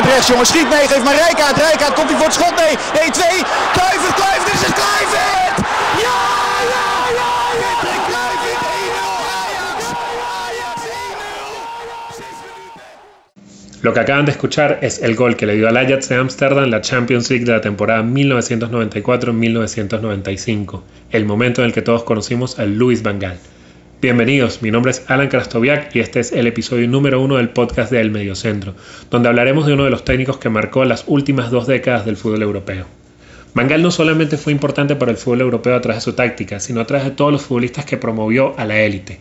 met rechts jongens. Schiet mee, geeft maar Rijkaard. Rijkaard komt hij voor het schot. Nee, 1-2. Kluivert, Kluivert, is het Kluivert! Ja, ja, ja, ja. Kluivert 1-0 Ajax. Ajax 1-0. Lo que acaban de escuchar es el gol que le dio al Ajax de Ámsterdam la Champions League de la temporada 1994-1995, el momento en el que todos conocimos a Luis Van Gaal. Bienvenidos, mi nombre es Alan Krastoviak y este es el episodio número uno del podcast de El Mediocentro, donde hablaremos de uno de los técnicos que marcó las últimas dos décadas del fútbol europeo. Van Gaal no solamente fue importante para el fútbol europeo a través de su táctica, sino a través de todos los futbolistas que promovió a la élite.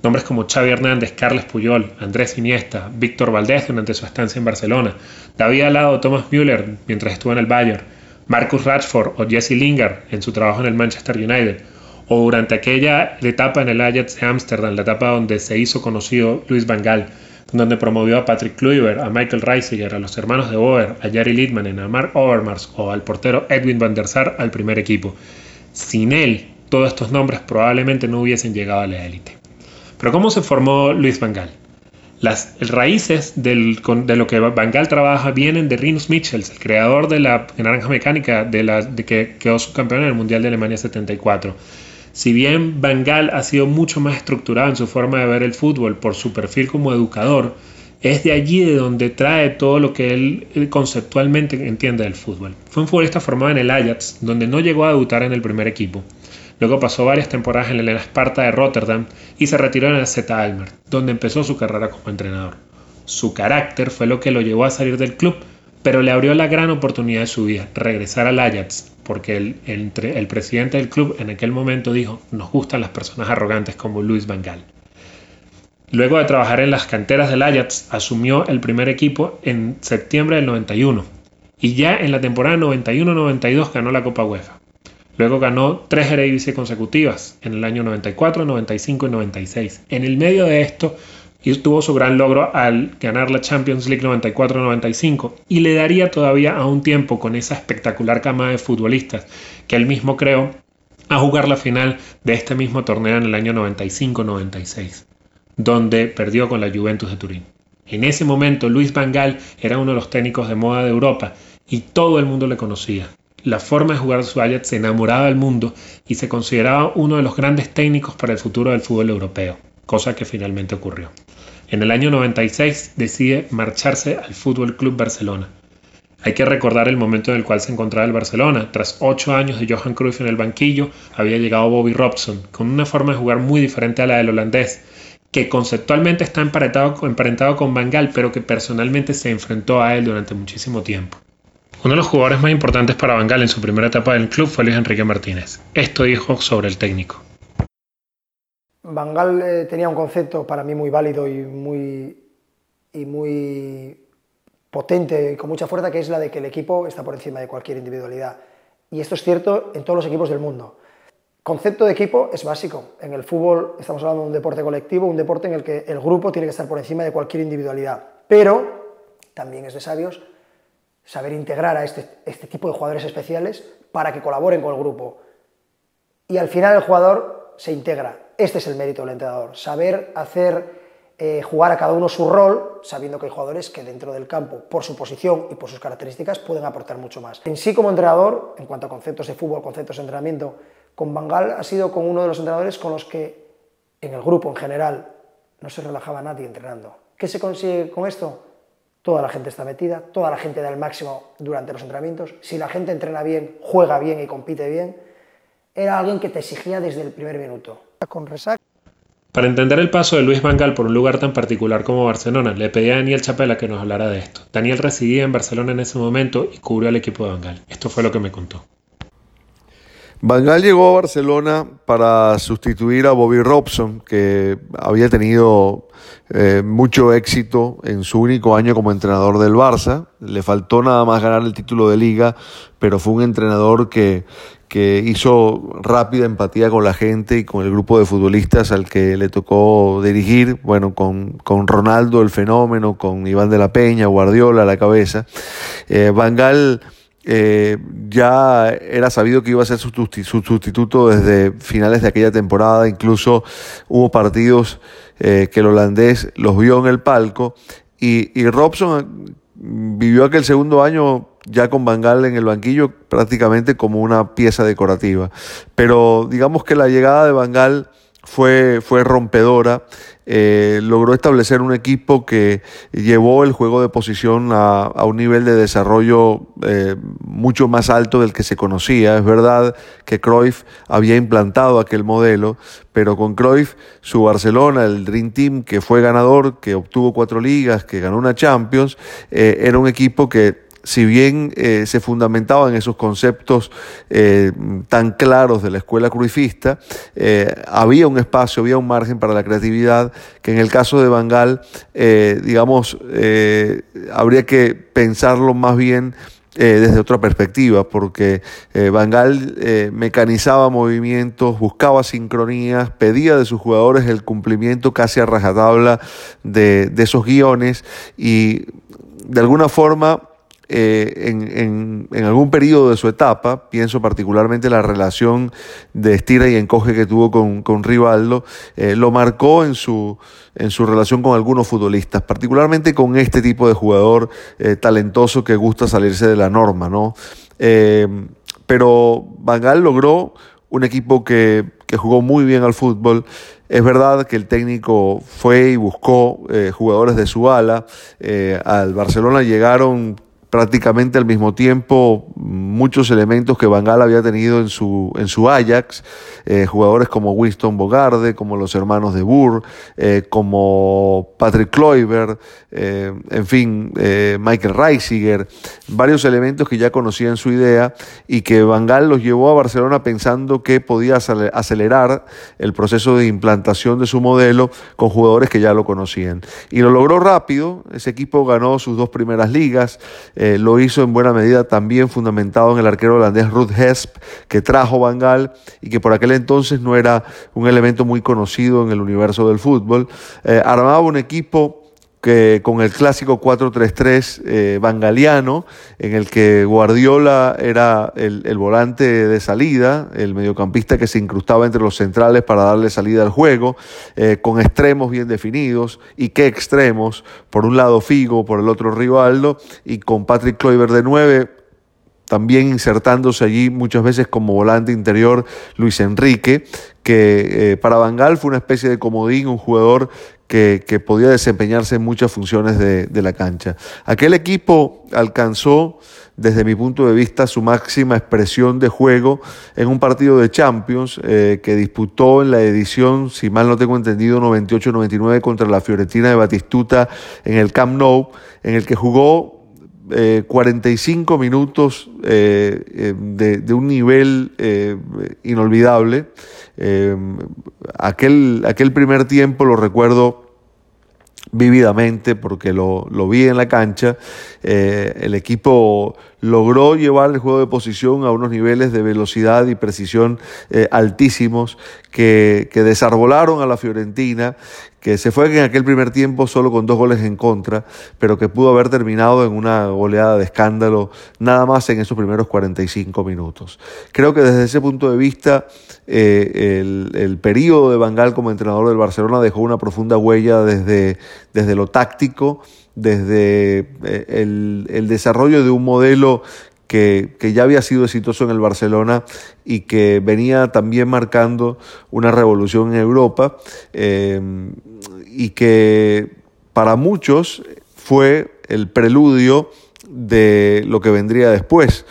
Nombres como Xavi Hernández, Carles Puyol, Andrés Iniesta, Víctor Valdés durante su estancia en Barcelona, David Alado, Thomas Müller mientras estuvo en el Bayern, Marcus Rashford o Jesse Lingard en su trabajo en el Manchester United, o durante aquella etapa en el Ajax de Ámsterdam, la etapa donde se hizo conocido Luis Van Gaal, donde promovió a Patrick Kluivert, a Michael Reisiger, a los hermanos de Boer, a Jari Littmanen, a Mark Overmars o al portero Edwin van der Sar al primer equipo. Sin él, todos estos nombres probablemente no hubiesen llegado a la élite. Pero ¿cómo se formó Luis Van Gaal? Las raíces de lo que Van Gaal trabaja vienen de Rinus Michels, el creador de la naranja mecánica de, la, que quedó subcampeón en el Mundial de Alemania 74 si bien Van Gaal ha sido mucho más estructurado en su forma de ver el fútbol por su perfil como educador, es de allí de donde trae todo lo que él conceptualmente entiende del fútbol. Fue un futbolista formado en el Ajax, donde no llegó a debutar en el primer equipo. Luego pasó varias temporadas en el Esparta de Rotterdam y se retiró en el Z Almer, donde empezó su carrera como entrenador. Su carácter fue lo que lo llevó a salir del club, pero le abrió la gran oportunidad de su vida, regresar al Ajax, porque el, presidente del club en aquel momento dijo, nos gustan las personas arrogantes como Luis Van. Luego de trabajar en las canteras del Ajax, asumió el primer equipo en septiembre del 91 y ya en la temporada 91-92 ganó la Copa UEFA. Luego ganó tres Eredivisie consecutivas en el año 94, 95 y 96. En el medio de esto y tuvo su gran logro al ganar la Champions League 94-95 y le daría todavía a un tiempo con esa espectacular cama de futbolistas que él mismo creó a jugar la final de este mismo torneo en el año 95-96, donde perdió con la Juventus de Turín. En ese momento Luis Van Gaal era uno de los técnicos de moda de Europa y todo el mundo le conocía. La forma de jugar su Ajax se enamoraba del mundo y se consideraba uno de los grandes técnicos para el futuro del fútbol europeo cosa que finalmente ocurrió. En el año 96 decide marcharse al Fútbol Club Barcelona. Hay que recordar el momento en el cual se encontraba el Barcelona. Tras ocho años de Johan Cruyff en el banquillo, había llegado Bobby Robson, con una forma de jugar muy diferente a la del holandés, que conceptualmente está emparentado, con Van pero que personalmente se enfrentó a él durante muchísimo tiempo. Uno de los jugadores más importantes para Van en su primera etapa del club fue Luis Enrique Martínez. Esto dijo sobre el técnico. Van Gaal eh, tenía un concepto para mí muy válido y muy, y muy potente, con mucha fuerza, que es la de que el equipo está por encima de cualquier individualidad. Y esto es cierto en todos los equipos del mundo. Concepto de equipo es básico. En el fútbol estamos hablando de un deporte colectivo, un deporte en el que el grupo tiene que estar por encima de cualquier individualidad. Pero también es de sabios saber integrar a este, este tipo de jugadores especiales para que colaboren con el grupo. Y al final el jugador se integra este es el mérito del entrenador, saber hacer eh, jugar a cada uno su rol, sabiendo que hay jugadores que dentro del campo, por su posición y por sus características, pueden aportar mucho más. En sí, como entrenador, en cuanto a conceptos de fútbol, conceptos de entrenamiento, con Bangal ha sido con uno de los entrenadores con los que, en el grupo en general, no se relajaba nadie entrenando. ¿Qué se consigue con esto? Toda la gente está metida, toda la gente da el máximo durante los entrenamientos. Si la gente entrena bien, juega bien y compite bien, era alguien que te exigía desde el primer minuto con Para entender el paso de Luis Vangal por un lugar tan particular como Barcelona, le pedí a Daniel Chapela que nos hablara de esto. Daniel residía en Barcelona en ese momento y cubrió al equipo de Vangal. Esto fue lo que me contó. Vangal llegó a Barcelona para sustituir a Bobby Robson, que había tenido eh, mucho éxito en su único año como entrenador del Barça. Le faltó nada más ganar el título de liga, pero fue un entrenador que, que hizo rápida empatía con la gente y con el grupo de futbolistas al que le tocó dirigir, bueno, con, con Ronaldo el fenómeno, con Iván de la Peña, Guardiola a la cabeza. Eh, Bangal eh, ya era sabido que iba a ser su, sustituto desde finales de aquella temporada, incluso hubo partidos eh, que el holandés los vio en el palco y, y Robson vivió aquel segundo año ya con Bangal en el banquillo prácticamente como una pieza decorativa. Pero digamos que la llegada de Bangal fue, fue rompedora. Eh, logró establecer un equipo que llevó el juego de posición a, un nivel de desarrollo eh, mucho más alto del que se conocía. Es verdad que Cruyff había implantado aquel modelo, pero con Cruyff su Barcelona, el Dream Team que fue ganador, que obtuvo cuatro ligas, que ganó una Champions, eh, era un equipo que si bien eh, se fundamentaba en esos conceptos eh, tan claros de la escuela cruifista, eh, había un espacio, había un margen para la creatividad que en el caso de Bangal, digamos, habría que pensarlo más bien desde otra perspectiva, porque Bangal mecanizaba movimientos, buscaba sincronías, pedía de sus jugadores el cumplimiento casi a rajatabla de esos guiones y de alguna forma eh, en, algún periodo de su etapa, pienso particularmente la relación de estira y encoge que tuvo con, con Rivaldo, eh, lo marcó en su, en su relación con algunos futbolistas, particularmente con este tipo de jugador eh, talentoso que gusta salirse de la norma, ¿no? pero Bangal logró un equipo que, que, jugó muy bien al fútbol. Es verdad que el técnico fue y buscó jugadores de su ala. al Barcelona llegaron prácticamente al mismo tiempo muchos elementos que Van Gaal había tenido en su, en su Ajax, eh, jugadores como Winston Bogarde, como los hermanos de Burr, eh, como Patrick Kluivert, eh, en fin, Michael Reisiger, varios elementos que ya conocían su idea y que Van Gaal los llevó a Barcelona pensando que podía acelerar el proceso de implantación de su modelo con jugadores que ya lo conocían. Y lo logró rápido, ese equipo ganó sus dos primeras ligas, eh, lo hizo en buena medida también fundamentado en el arquero holandés Ruth Hesp, que trajo Bangal y que por aquel entonces no era un elemento muy conocido en el universo del fútbol. Eh, armaba un equipo que con el clásico 4-3-3 eh, bangaliano, en el que Guardiola era el, volante de salida, el mediocampista que se incrustaba entre los centrales para darle salida al juego, eh, con extremos bien definidos, y qué extremos, por un lado Figo, por el otro Rivaldo, y con Patrick Kluivert de 9, también insertándose allí muchas veces como volante interior Luis Enrique, que eh, para Bangal fue una especie de comodín, un jugador que, podía desempeñarse en muchas funciones de, la cancha. Aquel equipo alcanzó, desde mi punto de vista, su máxima expresión de juego en un partido de Champions eh, que disputó en la edición, si mal no tengo entendido, 98-99 contra la Fiorentina de Batistuta en el Camp Nou, en el que jugó 45 eh, minutos eh, eh, de, un nivel inolvidable. aquel, aquel primer tiempo lo recuerdo vívidamente porque lo, vi en la cancha. el equipo logró llevar el juego de posición a unos niveles de velocidad y precisión altísimos que, que, desarbolaron a la Fiorentina que se fue en aquel primer tiempo solo con dos goles en contra, pero que pudo haber terminado en una goleada de escándalo nada más en esos primeros 45 minutos. Creo que desde ese punto de vista eh, el, periodo de Bangal como entrenador del Barcelona dejó una profunda huella desde, desde lo táctico, desde eh, el, el desarrollo de un modelo que, ya había sido exitoso en el Barcelona y que venía también marcando una revolución en Europa eh, y que para muchos fue el preludio de lo que vendría después.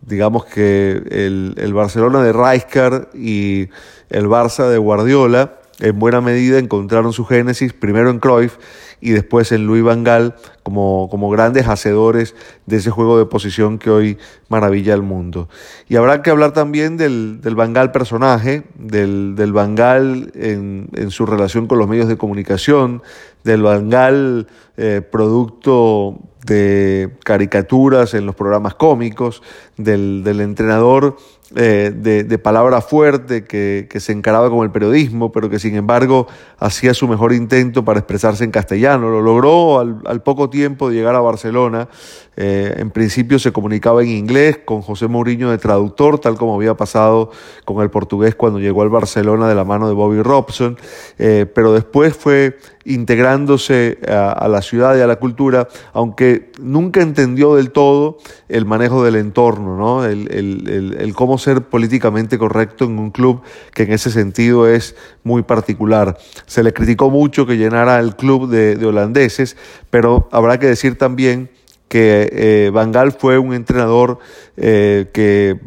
Digamos que el, el Barcelona de Rijkaard y el Barça de Guardiola en buena medida encontraron su génesis primero en Cruyff y después en Luis Van Gaal como, como grandes hacedores de ese juego de posición que hoy maravilla al mundo. Y habrá que hablar también del, del Van Gaal personaje, del, del Van Gaal en, en, su relación con los medios de comunicación, del Van Gaal eh, producto de caricaturas en los programas cómicos, del, del entrenador eh, de, palabra fuerte que, se encaraba con el periodismo, pero que sin embargo hacía su mejor intento para expresarse en castellano. Lo logró al, poco tiempo de llegar a Barcelona. Eh, en principio se comunicaba en inglés con José Mourinho de traductor, tal como había pasado con el portugués cuando llegó al Barcelona de la mano de Bobby Robson, eh, pero después fue integrándose a, la ciudad y a la cultura, aunque nunca entendió del todo el manejo del entorno, ¿no? el, cómo ser políticamente correcto en un club que en ese sentido es muy particular. Se le criticó mucho que llenara el club de, de holandeses, pero habrá que decir también que eh, Van Gaal fue un entrenador eh, que,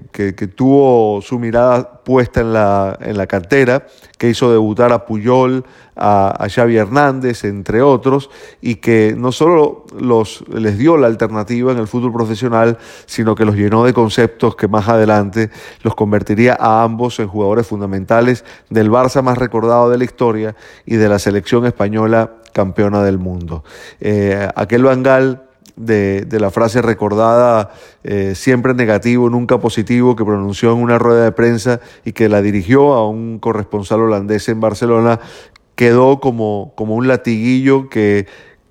tuvo su mirada puesta en la, en la cantera, que hizo debutar a Puyol, a, Xavi Hernández, entre otros, y que no solo los, les dio la alternativa en el fútbol profesional, sino que los llenó de conceptos que más adelante los convertiría a ambos en jugadores fundamentales del Barça más recordado de la historia y de la selección española campeona del mundo. Eh, aquel Van Gaal de, la frase recordada eh, siempre negativo, nunca positivo, que pronunció en una rueda de prensa y que la dirigió a un corresponsal holandés en Barcelona, quedó como, como un latiguillo que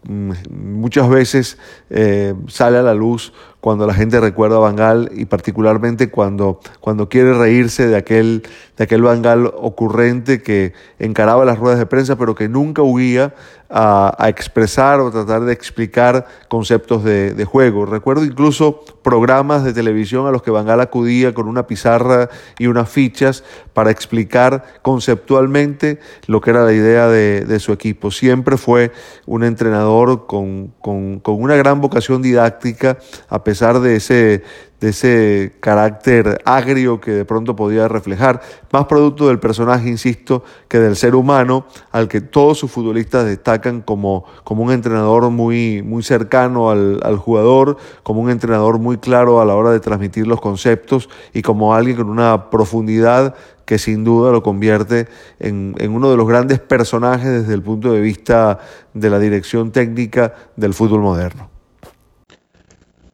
mm, muchas veces eh, sale a la luz cuando la gente recuerda a Bangal y particularmente cuando, cuando quiere reírse de aquel, de aquel Bangal ocurrente que encaraba las ruedas de prensa pero que nunca huía a, expresar o tratar de explicar conceptos de, juego. Recuerdo incluso programas de televisión a los que Bangal acudía con una pizarra y unas fichas para explicar conceptualmente lo que era la idea de, su equipo. Siempre fue un entrenador con, con, con una gran vocación didáctica, a pesar de ese, de ese carácter agrio que de pronto podía reflejar, más producto del personaje, insisto, que del ser humano, al que todos sus futbolistas destacan como, como un entrenador muy, muy cercano al, jugador, como un entrenador muy claro a la hora de transmitir los conceptos y como alguien con una profundidad que sin duda lo convierte en, en uno de los grandes personajes desde el punto de vista de la dirección técnica del fútbol moderno.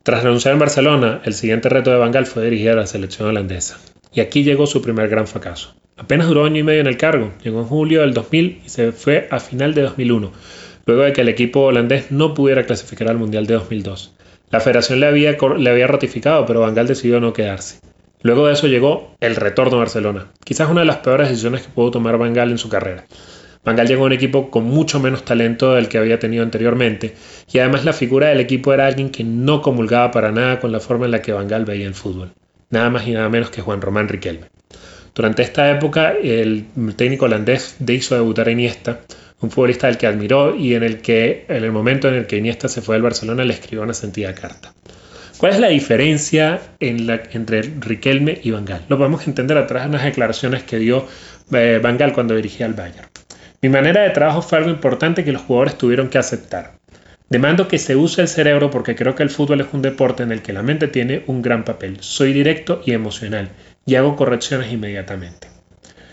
Tras renunciar en Barcelona, el siguiente reto de Bangal fue dirigir a la selección holandesa. Y aquí llegó su primer gran fracaso. Apenas duró año y medio en el cargo, llegó en julio del 2000 y se fue a final de 2001, luego de que el equipo holandés no pudiera clasificar al Mundial de 2002. La federación le había, le había ratificado, pero Bangal decidió no quedarse. Luego de eso llegó el retorno a Barcelona, quizás una de las peores decisiones que pudo tomar Bangal en su carrera. Bangal llegó a un equipo con mucho menos talento del que había tenido anteriormente, y además la figura del equipo era alguien que no comulgaba para nada con la forma en la que Bangal veía el fútbol, nada más y nada menos que Juan Román Riquelme. Durante esta época, el técnico holandés hizo debutar a Iniesta, un futbolista del que admiró y en el que, en el momento en el que Iniesta se fue al Barcelona, le escribió una sentida carta. ¿Cuál es la diferencia entre Riquelme y Bangal? Lo podemos entender a través de unas declaraciones que dio eh, Bangal cuando dirigía al Bayern. Mi manera de trabajo fue algo importante que los jugadores tuvieron que aceptar. Demando que se use el cerebro porque creo que el fútbol es un deporte en el que la mente tiene un gran papel. Soy directo y emocional y hago correcciones inmediatamente.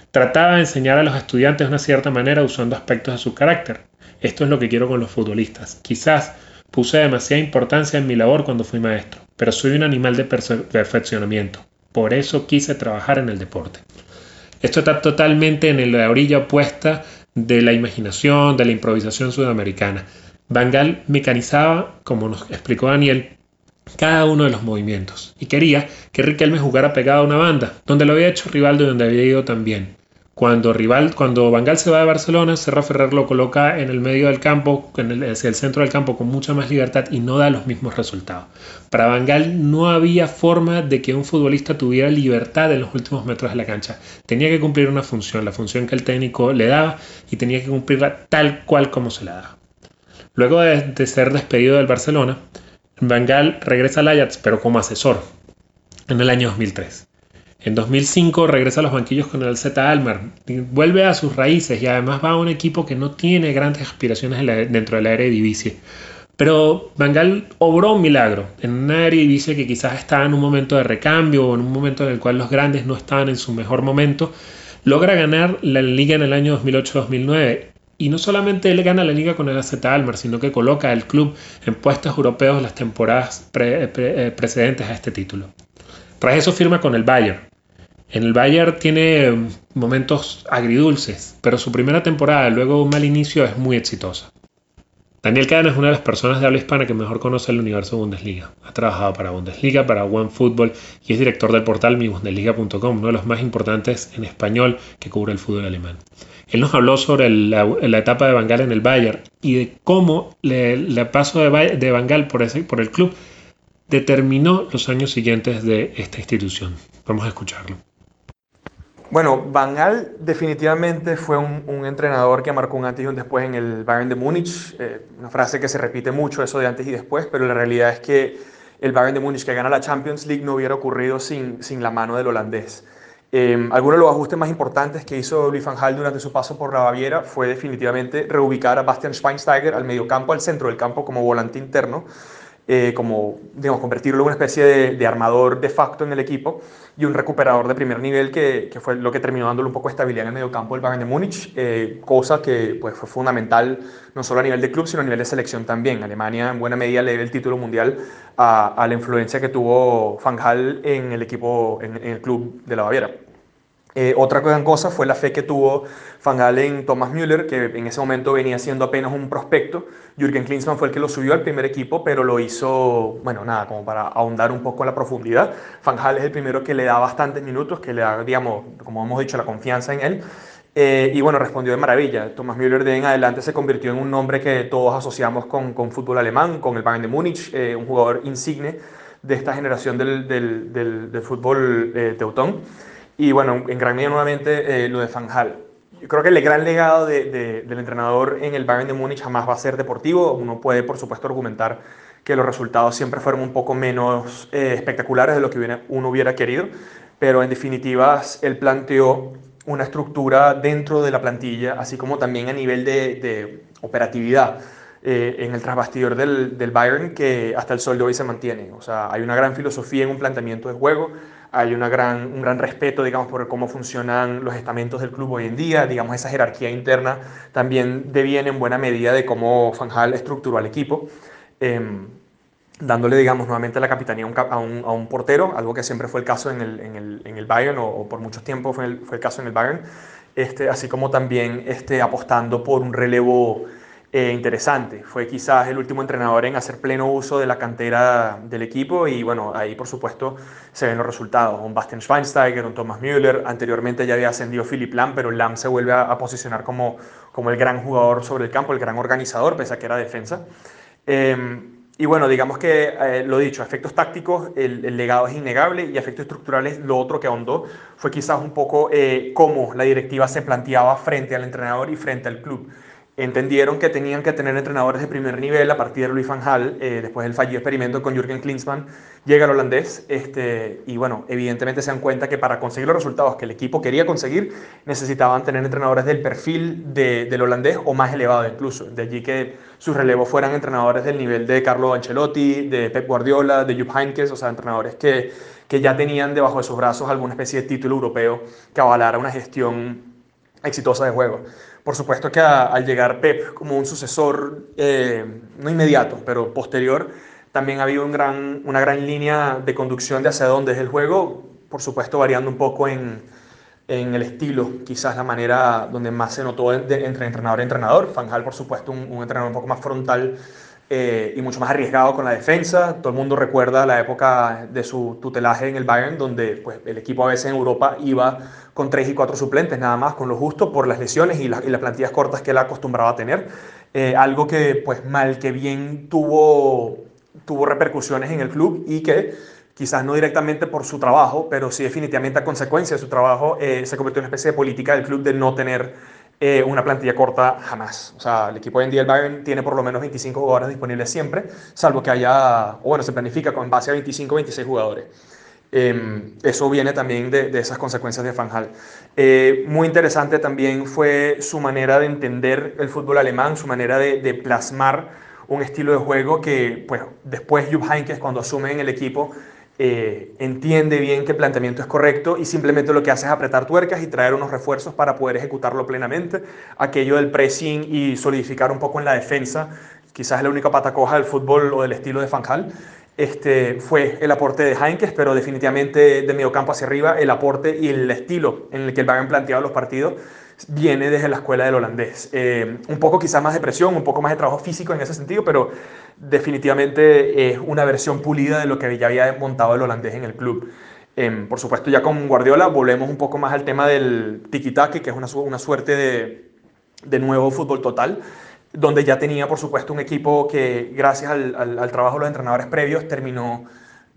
Trataba de enseñar a los estudiantes de una cierta manera usando aspectos de su carácter. Esto es lo que quiero con los futbolistas. Quizás puse demasiada importancia en mi labor cuando fui maestro, pero soy un animal de perfeccionamiento. Por eso quise trabajar en el deporte. Esto está totalmente en la orilla opuesta de la imaginación, de la improvisación sudamericana. Bangal mecanizaba, como nos explicó Daniel, cada uno de los movimientos y quería que Riquelme jugara pegado a una banda, donde lo había hecho Rivaldo y donde había ido también. Cuando, Rival, cuando Bangal se va de Barcelona, Serra Ferrer lo coloca en el medio del campo, en el, hacia el centro del campo con mucha más libertad y no da los mismos resultados. Para Bangal no había forma de que un futbolista tuviera libertad en los últimos metros de la cancha. Tenía que cumplir una función, la función que el técnico le daba y tenía que cumplirla tal cual como se la daba. Luego de, ser despedido del Barcelona, Bangal regresa al Ajax pero como asesor en el año 2003. En 2005 regresa a los banquillos con el Z Almar, vuelve a sus raíces y además va a un equipo que no tiene grandes aspiraciones dentro de la Eredivisie. Pero Bangal obró un milagro en una Eredivisie que quizás estaba en un momento de recambio o en un momento en el cual los grandes no estaban en su mejor momento. Logra ganar la liga en el año 2008-2009 y no solamente él gana la liga con el AZ Almar, sino que coloca al club en puestos europeos las temporadas eh, precedentes a este título. Tras eso firma con el Bayern, en el Bayern tiene momentos agridulces, pero su primera temporada, luego de un mal inicio, es muy exitosa. Daniel Cadena es una de las personas de habla hispana que mejor conoce el universo Bundesliga. Ha trabajado para Bundesliga, para OneFootball y es director del portal mibundesliga.com, uno de los más importantes en español que cubre el fútbol alemán. Él nos habló sobre la, etapa de Bangal en el Bayern y de cómo el paso de, de Bangal por, por el club determinó los años siguientes de esta institución. Vamos a escucharlo. Bueno, Van Gaal definitivamente fue un, entrenador que marcó un antes y un después en el Bayern de Múnich. Eh, una frase que se repite mucho, eso de antes y después, pero la realidad es que el Bayern de Múnich que gana la Champions League no hubiera ocurrido sin, sin la mano del holandés. Eh, algunos de los ajustes más importantes que hizo Louis van Gaal durante su paso por la Baviera fue definitivamente reubicar a Bastian Schweinsteiger al mediocampo, al centro del campo como volante interno, eh, como digamos, convertirlo en una especie de, de, armador de facto en el equipo y un recuperador de primer nivel que, que, fue lo que terminó dándole un poco de estabilidad en el mediocampo del Bayern de Múnich, eh, cosa que pues, fue fundamental no solo a nivel de club, sino a nivel de selección también. Alemania en buena medida le debe el título mundial a, a, la influencia que tuvo Van Gaal en el equipo, en, en el club de la Baviera. Eh, otra gran cosa fue la fe que tuvo Van Gaal en Thomas Müller, que en ese momento venía siendo apenas un prospecto. Jürgen Klinsmann fue el que lo subió al primer equipo, pero lo hizo, bueno, nada, como para ahondar un poco en la profundidad. Van Gaal es el primero que le da bastantes minutos, que le da, digamos, como hemos dicho, la confianza en él. Eh, y bueno, respondió de maravilla. Thomas Müller de en adelante se convirtió en un nombre que todos asociamos con, con fútbol alemán, con el Bayern de Múnich, eh, un jugador insigne de esta generación del, del, del fútbol teutón. Y bueno, en gran medida nuevamente eh, lo de Van Hal. Yo creo que el gran legado de, del entrenador en el Bayern de Múnich jamás va a ser deportivo. Uno puede, por supuesto, argumentar que los resultados siempre fueron un poco menos eh, espectaculares de lo que uno hubiera querido, pero en definitiva él planteó una estructura dentro de la plantilla, así como también a nivel de, de operatividad eh, en el trasbastidor del, del Bayern que hasta el sol de hoy se mantiene. O sea, hay una gran filosofía en un planteamiento de juego, hay una gran, un gran respeto, digamos, por cómo funcionan los estamentos del club hoy en día, digamos, esa jerarquía interna también deviene en buena medida de cómo Fanjal estructuró al equipo, em, dándole, digamos, nuevamente la capitanía a un, a un, portero, algo que siempre fue el caso en el, en el, en el Bayern, o, o, por mucho tiempo fue el, fue el caso en el Bayern, este, así como también este, apostando por un relevo eh, interesante. Fue quizás el último entrenador en hacer pleno uso de la cantera del equipo y bueno, ahí por supuesto se ven los resultados. Un Bastian Schweinsteiger, un Thomas Müller, anteriormente ya había ascendido Philip Lam, pero Lam se vuelve a, posicionar como, como el gran jugador sobre el campo, el gran organizador, pese a que era defensa. Em, y bueno, digamos que eh, lo dicho, efectos tácticos, el, el, legado es innegable y efectos estructurales, lo otro que ahondó fue quizás un poco eh, cómo la directiva se planteaba frente al entrenador y frente al club entendieron que tenían que tener entrenadores de primer nivel a partir de Louis van eh, después del fallido experimento con Jürgen Klinsmann, llega el holandés, este, y bueno, evidentemente se dan cuenta que para conseguir los resultados que el equipo quería conseguir, necesitaban tener entrenadores del perfil de, del holandés o más elevado incluso, de allí que sus relevos fueran entrenadores del nivel de Carlo Ancelotti, de Pep Guardiola, de Jupp Heynckes, o sea, entrenadores que, que ya tenían debajo de sus brazos alguna especie de título europeo que avalara una gestión exitosa de juego. Por supuesto que al llegar Pep como un sucesor, eh, no inmediato, pero posterior, también ha habido una gran línea de conducción de hacia dónde es el juego, por supuesto variando un poco en, el estilo, quizás la manera donde más se notó entre entrenador y entrenador. Fanjal, por supuesto, un entrenador un poco más frontal eh, y mucho más arriesgado con la defensa. Todo el mundo recuerda la época de su tutelaje en el Bayern, donde pues, el equipo a veces en Europa iba con tres y cuatro suplentes nada más, con lo justo por las lesiones y, y las plantillas cortas que él acostumbraba a tener. Eh, algo que pues mal que bien tuvo, tuvo repercusiones en el club y que quizás no directamente por su trabajo, pero sí definitivamente a consecuencia de su trabajo, eh, se convirtió en una especie de política del club de no tener eh, una plantilla corta jamás. O sea, el equipo hoy en el tiene por lo menos 25 jugadores disponibles siempre, salvo que haya, o bueno, se planifica con base a 25 o 26 jugadores. Eh, eso viene también de, de, esas consecuencias de Fanjal. Eh, muy interesante también fue su manera de entender el fútbol alemán, su manera de, de plasmar un estilo de juego que pues, después Jupp Heynckes, cuando asume en el equipo, eh, entiende bien que el planteamiento es correcto y simplemente lo que hace es apretar tuercas y traer unos refuerzos para poder ejecutarlo plenamente. Aquello del pressing y solidificar un poco en la defensa, quizás es la única pata coja del fútbol o del estilo de Fanjal. Este, fue el aporte de Heinkes, pero definitivamente de medio campo hacia arriba, el aporte y el estilo en el que el Bayern planteado los partidos viene desde la escuela del holandés. Eh, un poco quizás más de presión, un poco más de trabajo físico en ese sentido, pero definitivamente es una versión pulida de lo que ya había montado el holandés en el club. Em, por supuesto, ya con Guardiola volvemos un poco más al tema del tiki-taki, que es una, una suerte de, de, nuevo fútbol total, donde ya tenía, por supuesto, un equipo que, gracias al, al, al trabajo de los entrenadores previos, terminó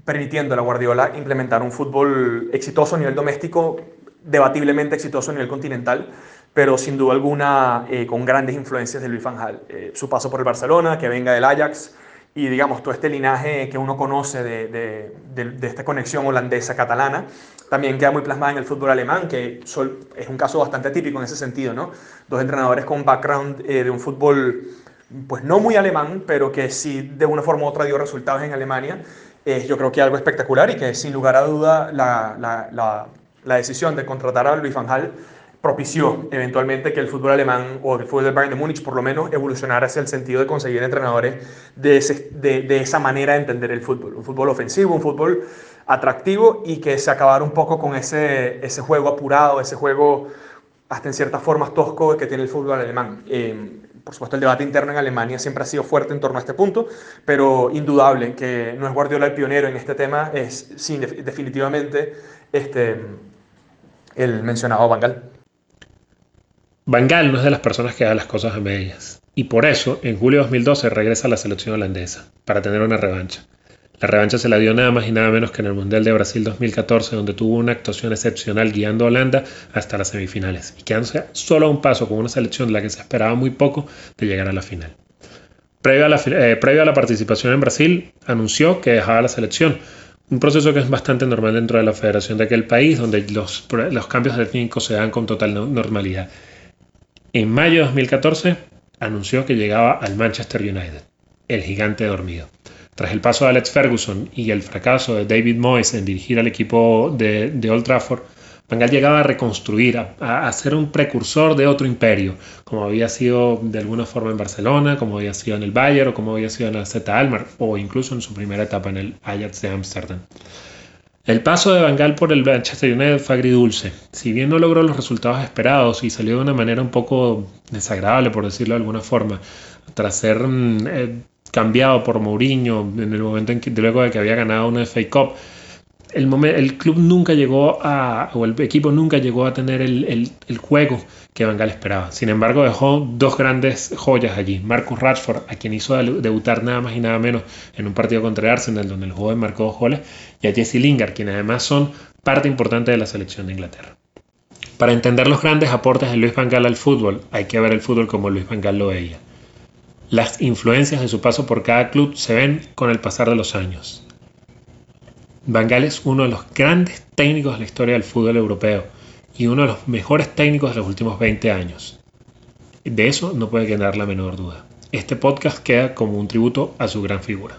permitiendo a la Guardiola implementar un fútbol exitoso a nivel doméstico, debatiblemente exitoso a nivel continental, pero sin duda alguna eh, con grandes influencias de Luis Van. Eh, su paso por el Barcelona, que venga del Ajax, y digamos todo este linaje que uno conoce de, de, de, esta conexión holandesa-catalana, también queda muy plasmada en el fútbol alemán, que es un caso bastante típico en ese sentido, ¿no? Dos entrenadores con background eh, de un fútbol, pues no muy alemán, pero que sí de una forma u otra dio resultados en Alemania, yo creo que algo espectacular y que sin lugar a duda la, la, la decisión de contratar a Luis Van Gaal propició eventualmente que el fútbol alemán o el fútbol del Bayern de Múnich por lo menos evolucionara hacia el sentido de conseguir entrenadores de, esa manera de entender el fútbol. Un fútbol ofensivo, un fútbol atractivo y que se acabara un poco con ese, ese juego apurado, ese juego hasta en ciertas formas tosco que tiene el fútbol alemán. Eh, por supuesto, el debate interno en Alemania siempre ha sido fuerte en torno a este punto, pero indudable que no es Guardiola el pionero en este tema, es sí, definitivamente este, el mencionado. Van Gaal no es de las personas que da las cosas a medias, y por eso en julio de 2012 regresa a la selección holandesa, para tener una revancha. La revancha se la dio nada más y nada menos que en el Mundial de Brasil 2014, donde tuvo una actuación excepcional guiando a Holanda hasta las semifinales y quedándose solo a un paso con una selección de la que se esperaba muy poco de llegar a la final. Previo a la, eh, previo a la participación en Brasil, anunció que dejaba la selección, un proceso que es bastante normal dentro de la federación de aquel país, donde los, los cambios técnicos se dan con total normalidad. En mayo de 2014, anunció que llegaba al Manchester United, el gigante dormido. Tras el paso de Alex Ferguson y el fracaso de David Moyes en dirigir al equipo de, de Old Trafford, Van Gaal llegaba a reconstruir, a, a, ser un precursor de otro imperio, como había sido de alguna forma en Barcelona, como había sido en el Bayern o como había sido en el Z Almar o incluso en su primera etapa en el Ajax de Ámsterdam. El paso de Van Gaal por el Manchester United fue agridulce. Si bien no logró los resultados esperados y salió de una manera un poco desagradable, por decirlo de alguna forma, tras ser eh, cambiado por Mourinho en el momento en que luego de que había ganado una FA Cup. El, el club nunca llegó a, o el equipo nunca llegó a tener el, el, el juego que Van Gaal esperaba. Sin embargo, dejó dos grandes joyas allí. Marcus Rashford, a quien hizo debutar nada más y nada menos en un partido contra Arsenal, donde el joven marcó dos goles, y a Jesse Lingard, quienes además son parte importante de la selección de Inglaterra. Para entender los grandes aportes de Luis Van Gaal al fútbol, hay que ver el fútbol como Luis Van Gaal lo veía. Las influencias de su paso por cada club se ven con el pasar de los años. Van es uno de los grandes técnicos de la historia del fútbol europeo y uno de los mejores técnicos de los últimos 20 años. De eso no puede quedar la menor duda. Este podcast queda como un tributo a su gran figura.